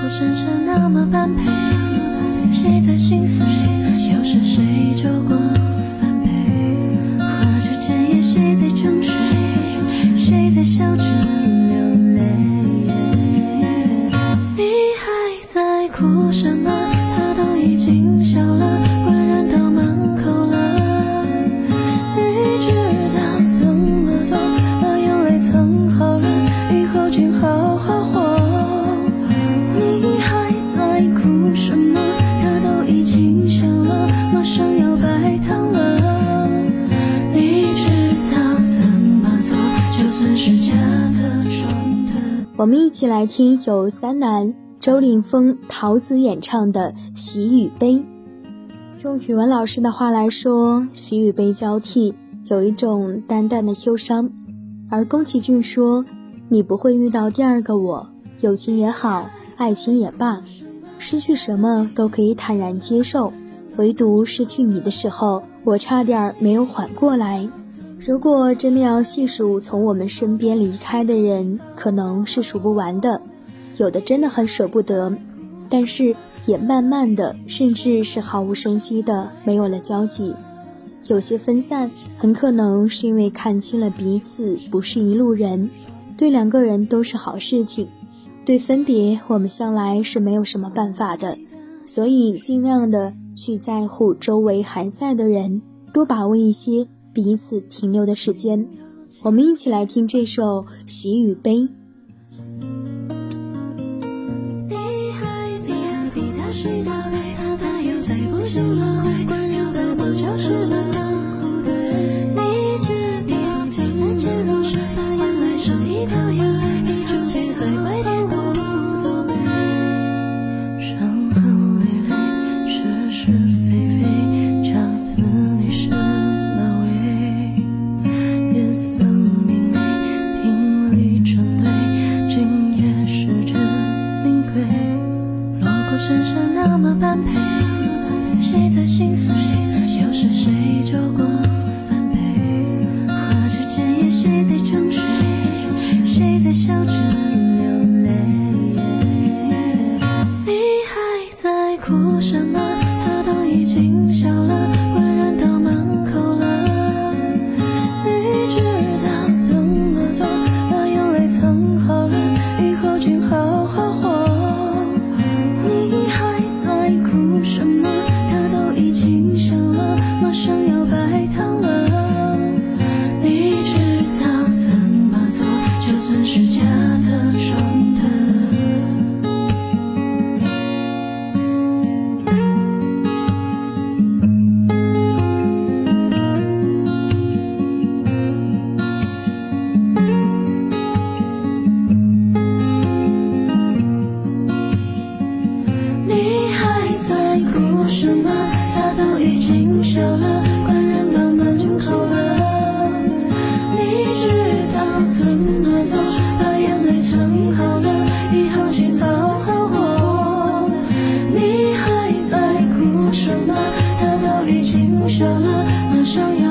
孤身下那么般配，谁在心碎？又是谁酒过三杯？花烛之夜谁在装睡？谁在笑着流泪？你还在哭什么？是假的我们一起来听由三男周凌峰、桃子演唱的《喜与悲》。用语文老师的话来说，喜与悲交替，有一种淡淡的忧伤。而宫崎骏说：“你不会遇到第二个我，友情也好，爱情也罢，失去什么都可以坦然接受，唯独失去你的时候，我差点没有缓过来。”如果真的要细数从我们身边离开的人，可能是数不完的，有的真的很舍不得，但是也慢慢的，甚至是毫无声息的没有了交集。有些分散，很可能是因为看清了彼此不是一路人，对两个人都是好事情。对分别，我们向来是没有什么办法的，所以尽量的去在乎周围还在的人，多把握一些。彼此停留的时间，我们一起来听这首《喜与悲》。你还在比他谁大悲，他他又再不想轮回，关了的门就是门心思。藏好了以后请好好活。你还在哭什么？他都已经笑了马上要